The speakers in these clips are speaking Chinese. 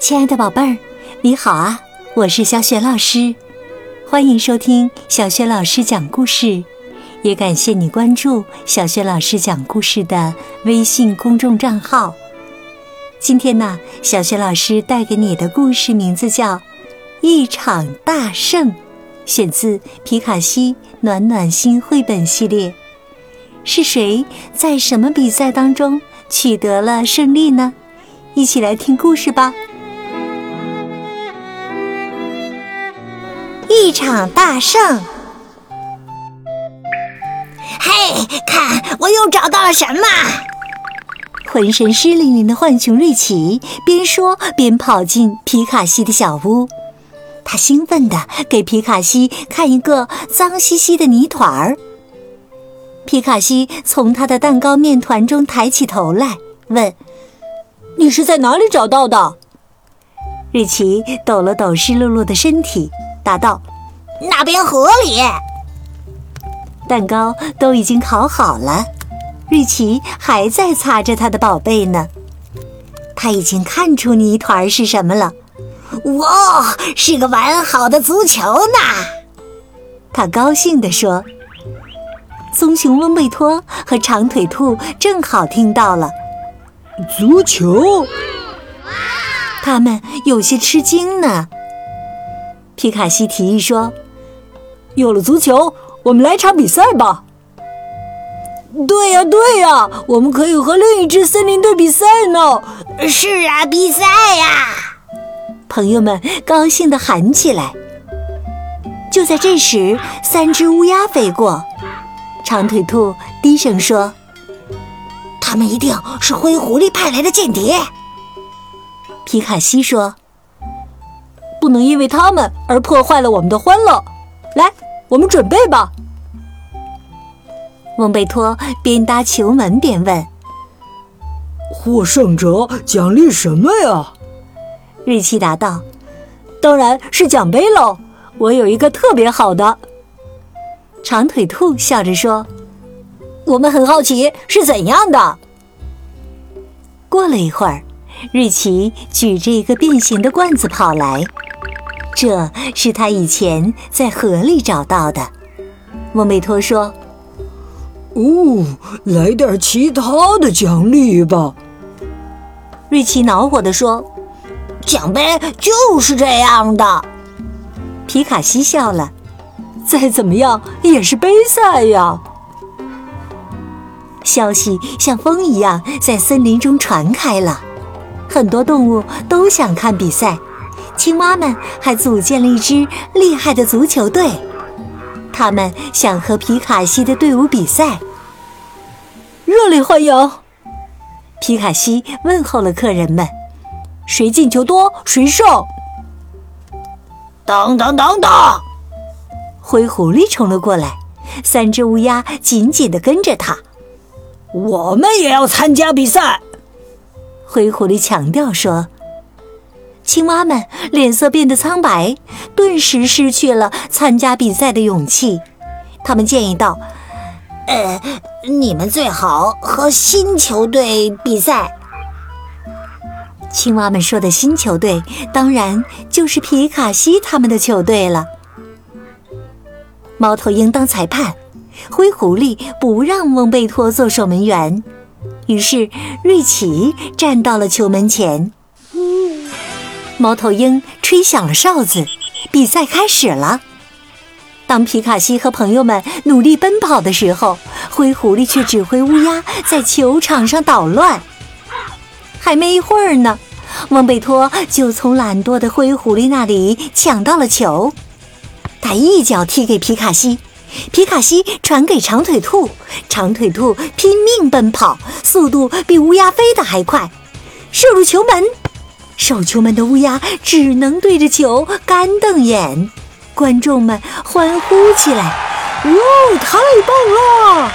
亲爱的宝贝儿，你好啊！我是小雪老师，欢迎收听小雪老师讲故事，也感谢你关注小雪老师讲故事的微信公众账号。今天呢，小雪老师带给你的故事名字叫《一场大胜》，选自皮卡西暖暖心绘本系列。是谁在什么比赛当中取得了胜利呢？一起来听故事吧！一场大胜。嘿，看，我又找到了什么？浑身湿淋淋的浣熊瑞奇边说边跑进皮卡西的小屋，他兴奋地给皮卡西看一个脏兮兮的泥团儿。皮卡西从他的蛋糕面团中抬起头来，问：“你是在哪里找到的？”瑞奇抖了抖湿漉漉的身体，答道：“那边河里。”蛋糕都已经烤好了，瑞奇还在擦着他的宝贝呢。他已经看出泥团是什么了，哇，是个完好的足球呢！他高兴地说。棕熊温贝托和长腿兔正好听到了足球，他们有些吃惊呢。皮卡西提议说：“有了足球，我们来场比赛吧。”“对呀，对呀，我们可以和另一支森林队比赛呢。”“是啊，比赛呀！”朋友们高兴地喊起来。就在这时，三只乌鸦飞过。长腿兔低声说：“他们一定是灰狐狸派来的间谍。”皮卡西说：“不能因为他们而破坏了我们的欢乐。来，我们准备吧。”翁贝托边搭球门边问：“获胜者奖励什么呀？”瑞奇答道：“当然是奖杯喽！我有一个特别好的。”长腿兔笑着说：“我们很好奇是怎样的。”过了一会儿，瑞奇举着一个变形的罐子跑来，这是他以前在河里找到的。莫贝托说：“哦，来点其他的奖励吧。”瑞奇恼火地说：“奖杯就是这样的。”皮卡西笑了。再怎么样也是杯赛呀！消息像风一样在森林中传开了，很多动物都想看比赛，青蛙们还组建了一支厉害的足球队，他们想和皮卡西的队伍比赛。热烈欢迎！皮卡西问候了客人们，谁进球多谁胜。等等等等！灰狐狸冲了过来，三只乌鸦紧紧地跟着他。我们也要参加比赛，灰狐狸强调说。青蛙们脸色变得苍白，顿时失去了参加比赛的勇气。他们建议道：“呃，你们最好和新球队比赛。”青蛙们说的新球队，当然就是皮卡西他们的球队了。猫头鹰当裁判，灰狐狸不让翁贝托做守门员，于是瑞奇站到了球门前。猫头鹰吹响了哨子，比赛开始了。当皮卡西和朋友们努力奔跑的时候，灰狐狸却指挥乌鸦在球场上捣乱。还没一会儿呢，翁贝托就从懒惰的灰狐狸那里抢到了球。他一脚踢给皮卡西，皮卡西传给长腿兔，长腿兔拼命奔跑，速度比乌鸦飞得还快，射入球门。守球门的乌鸦只能对着球干瞪眼。观众们欢呼起来：“哇，太棒了！”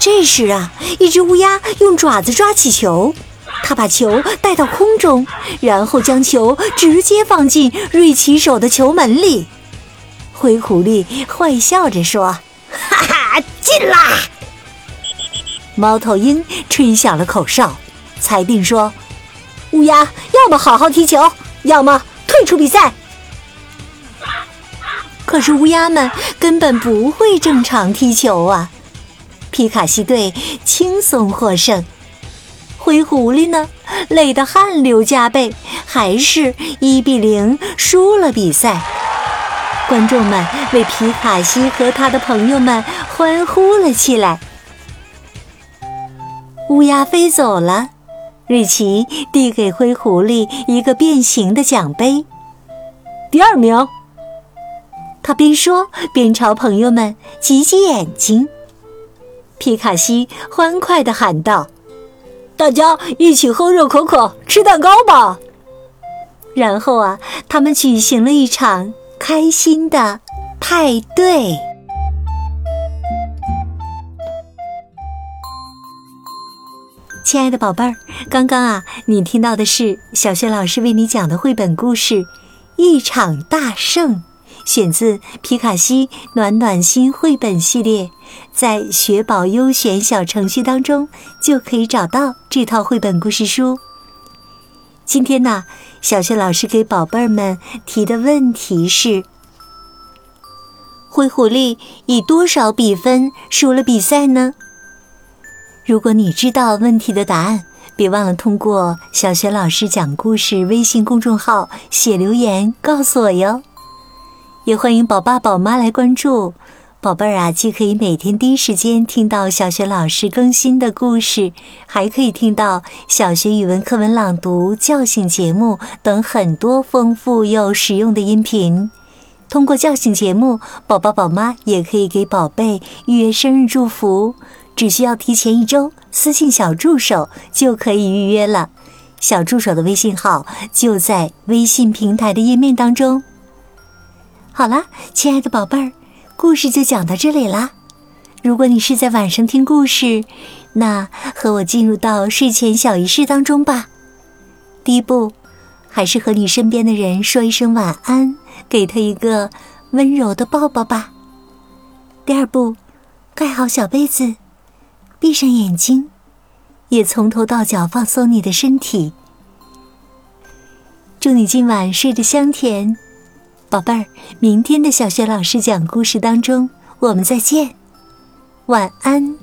这时啊，一只乌鸦用爪子抓起球，它把球带到空中，然后将球直接放进瑞奇手的球门里。灰狐狸坏笑着说：“哈哈，进啦！”猫头鹰吹响了口哨，裁定说：“乌鸦要么好好踢球，要么退出比赛。可是乌鸦们根本不会正常踢球啊！皮卡西队轻松获胜，灰狐狸呢，累得汗流浃背，还是一比零输了比赛。观众们为皮卡西和他的朋友们欢呼了起来。乌鸦飞走了，瑞奇递给灰狐狸一个变形的奖杯。第二名，他边说边朝朋友们挤挤眼睛。皮卡西欢快地喊道：“大家一起喝热可可，吃蛋糕吧！”然后啊，他们举行了一场开心的派对。亲爱的宝贝儿，刚刚啊，你听到的是小学老师为你讲的绘本故事《一场大胜》，选自皮卡西暖暖心绘本系列，在学宝优选小程序当中就可以找到这套绘本故事书。今天呢，小学老师给宝贝儿们提的问题是：灰狐狸以多少比分输了比赛呢？如果你知道问题的答案，别忘了通过“小学老师讲故事”微信公众号写留言告诉我哟。也欢迎宝爸宝妈来关注，宝贝儿啊，既可以每天第一时间听到小学老师更新的故事，还可以听到小学语文课文朗读、叫醒节目等很多丰富又实用的音频。通过叫醒节目，宝宝宝妈也可以给宝贝预约生日祝福。只需要提前一周私信小助手就可以预约了，小助手的微信号就在微信平台的页面当中。好啦，亲爱的宝贝儿，故事就讲到这里啦。如果你是在晚上听故事，那和我进入到睡前小仪式当中吧。第一步，还是和你身边的人说一声晚安，给他一个温柔的抱抱吧。第二步，盖好小被子。闭上眼睛，也从头到脚放松你的身体。祝你今晚睡得香甜，宝贝儿。明天的小学老师讲故事当中，我们再见，晚安。